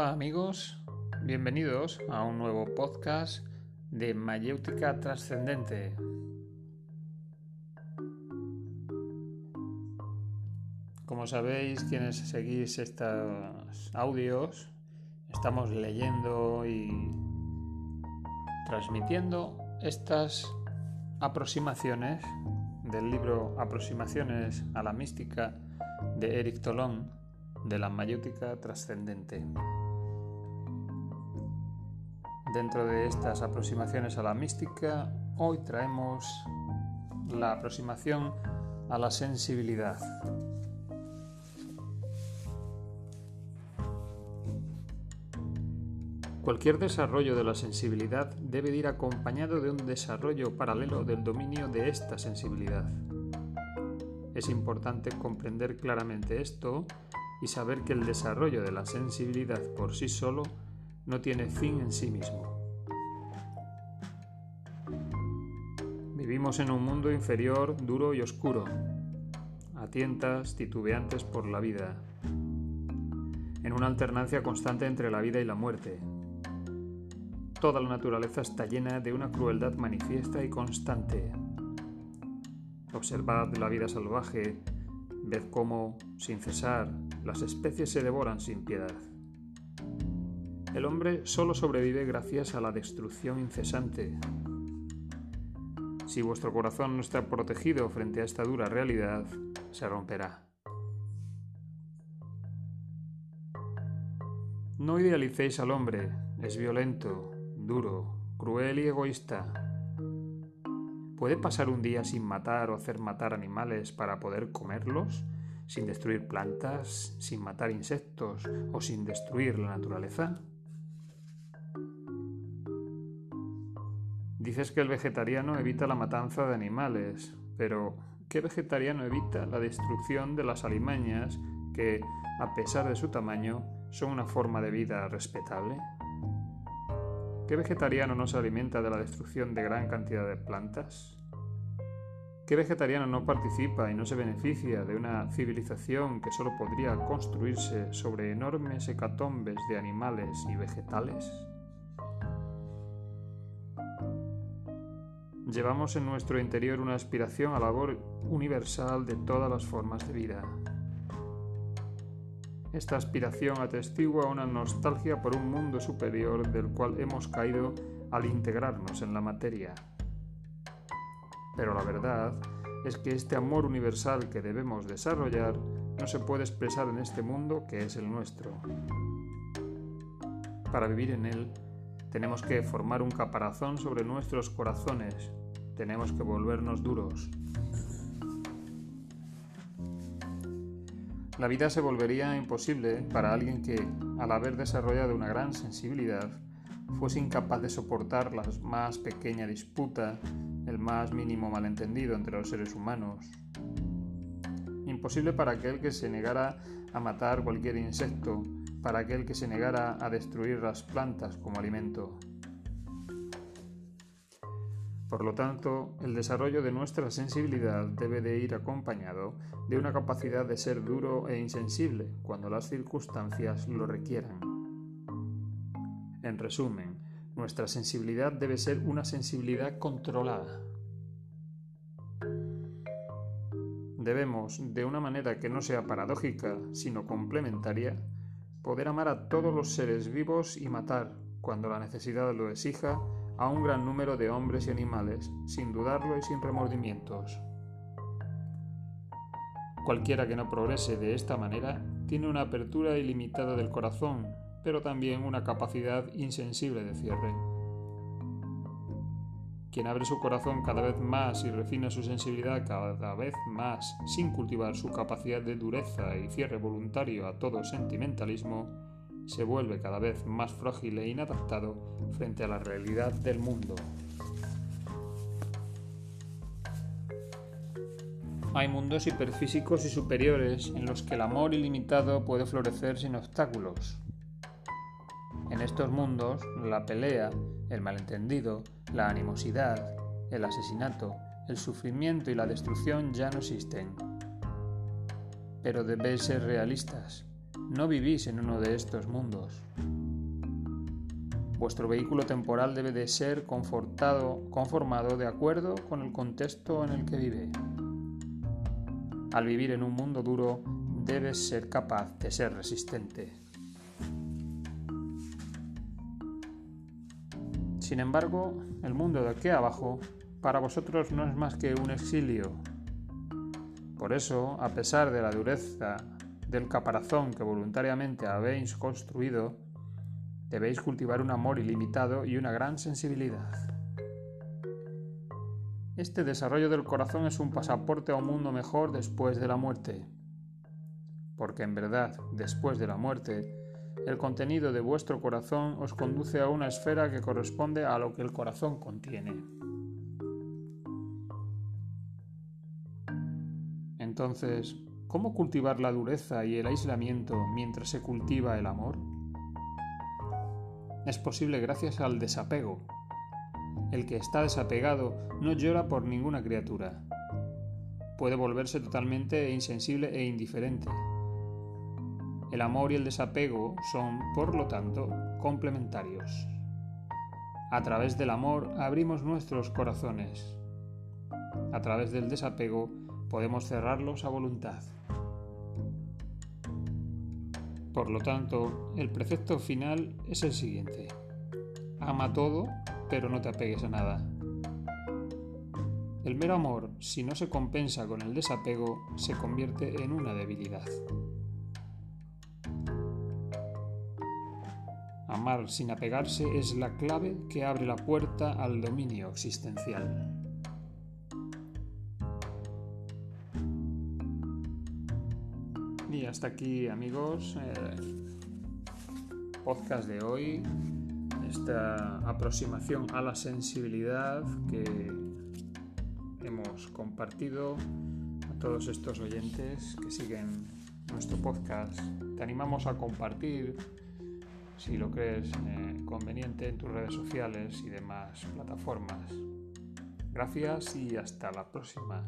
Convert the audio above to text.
Hola amigos, bienvenidos a un nuevo podcast de Mayéutica Trascendente. Como sabéis, quienes seguís estos audios, estamos leyendo y transmitiendo estas aproximaciones del libro Aproximaciones a la Mística de Eric Tolón de la mayéutica trascendente. Dentro de estas aproximaciones a la mística, hoy traemos la aproximación a la sensibilidad. Cualquier desarrollo de la sensibilidad debe ir acompañado de un desarrollo paralelo del dominio de esta sensibilidad. Es importante comprender claramente esto y saber que el desarrollo de la sensibilidad por sí solo no tiene fin en sí mismo. Vivimos en un mundo inferior, duro y oscuro, a tientas, titubeantes por la vida, en una alternancia constante entre la vida y la muerte. Toda la naturaleza está llena de una crueldad manifiesta y constante. Observad la vida salvaje, ved cómo, sin cesar, las especies se devoran sin piedad. El hombre solo sobrevive gracias a la destrucción incesante. Si vuestro corazón no está protegido frente a esta dura realidad, se romperá. No idealicéis al hombre, es violento, duro, cruel y egoísta. ¿Puede pasar un día sin matar o hacer matar animales para poder comerlos? sin destruir plantas, sin matar insectos o sin destruir la naturaleza? Dices que el vegetariano evita la matanza de animales, pero ¿qué vegetariano evita la destrucción de las alimañas que, a pesar de su tamaño, son una forma de vida respetable? ¿Qué vegetariano no se alimenta de la destrucción de gran cantidad de plantas? ¿Qué vegetariano no participa y no se beneficia de una civilización que solo podría construirse sobre enormes hecatombes de animales y vegetales? Llevamos en nuestro interior una aspiración a la labor universal de todas las formas de vida. Esta aspiración atestigua una nostalgia por un mundo superior del cual hemos caído al integrarnos en la materia. Pero la verdad es que este amor universal que debemos desarrollar no se puede expresar en este mundo que es el nuestro. Para vivir en él, tenemos que formar un caparazón sobre nuestros corazones, tenemos que volvernos duros. La vida se volvería imposible para alguien que, al haber desarrollado una gran sensibilidad, fuese incapaz de soportar la más pequeña disputa el más mínimo malentendido entre los seres humanos. Imposible para aquel que se negara a matar cualquier insecto, para aquel que se negara a destruir las plantas como alimento. Por lo tanto, el desarrollo de nuestra sensibilidad debe de ir acompañado de una capacidad de ser duro e insensible cuando las circunstancias lo requieran. En resumen, nuestra sensibilidad debe ser una sensibilidad controlada. Debemos, de una manera que no sea paradójica, sino complementaria, poder amar a todos los seres vivos y matar, cuando la necesidad lo exija, a un gran número de hombres y animales, sin dudarlo y sin remordimientos. Cualquiera que no progrese de esta manera tiene una apertura ilimitada del corazón pero también una capacidad insensible de cierre. Quien abre su corazón cada vez más y refina su sensibilidad cada vez más, sin cultivar su capacidad de dureza y cierre voluntario a todo sentimentalismo, se vuelve cada vez más frágil e inadaptado frente a la realidad del mundo. Hay mundos hiperfísicos y superiores en los que el amor ilimitado puede florecer sin obstáculos, en estos mundos, la pelea, el malentendido, la animosidad, el asesinato, el sufrimiento y la destrucción ya no existen. Pero debéis ser realistas. No vivís en uno de estos mundos. Vuestro vehículo temporal debe de ser conformado de acuerdo con el contexto en el que vive. Al vivir en un mundo duro, debes ser capaz de ser resistente. Sin embargo, el mundo de aquí abajo para vosotros no es más que un exilio. Por eso, a pesar de la dureza del caparazón que voluntariamente habéis construido, debéis cultivar un amor ilimitado y una gran sensibilidad. Este desarrollo del corazón es un pasaporte a un mundo mejor después de la muerte. Porque en verdad, después de la muerte, el contenido de vuestro corazón os conduce a una esfera que corresponde a lo que el corazón contiene. Entonces, ¿cómo cultivar la dureza y el aislamiento mientras se cultiva el amor? es posible gracias al desapego. El que está desapegado no llora por ninguna criatura. Puede volverse totalmente insensible e indiferente. El amor y el desapego son, por lo tanto, complementarios. A través del amor abrimos nuestros corazones. A través del desapego podemos cerrarlos a voluntad. Por lo tanto, el precepto final es el siguiente. Ama todo, pero no te apegues a nada. El mero amor, si no se compensa con el desapego, se convierte en una debilidad. Amar sin apegarse es la clave que abre la puerta al dominio existencial. Y hasta aquí amigos, el podcast de hoy, esta aproximación a la sensibilidad que hemos compartido a todos estos oyentes que siguen nuestro podcast. Te animamos a compartir si lo crees eh, conveniente en tus redes sociales y demás plataformas. Gracias y hasta la próxima.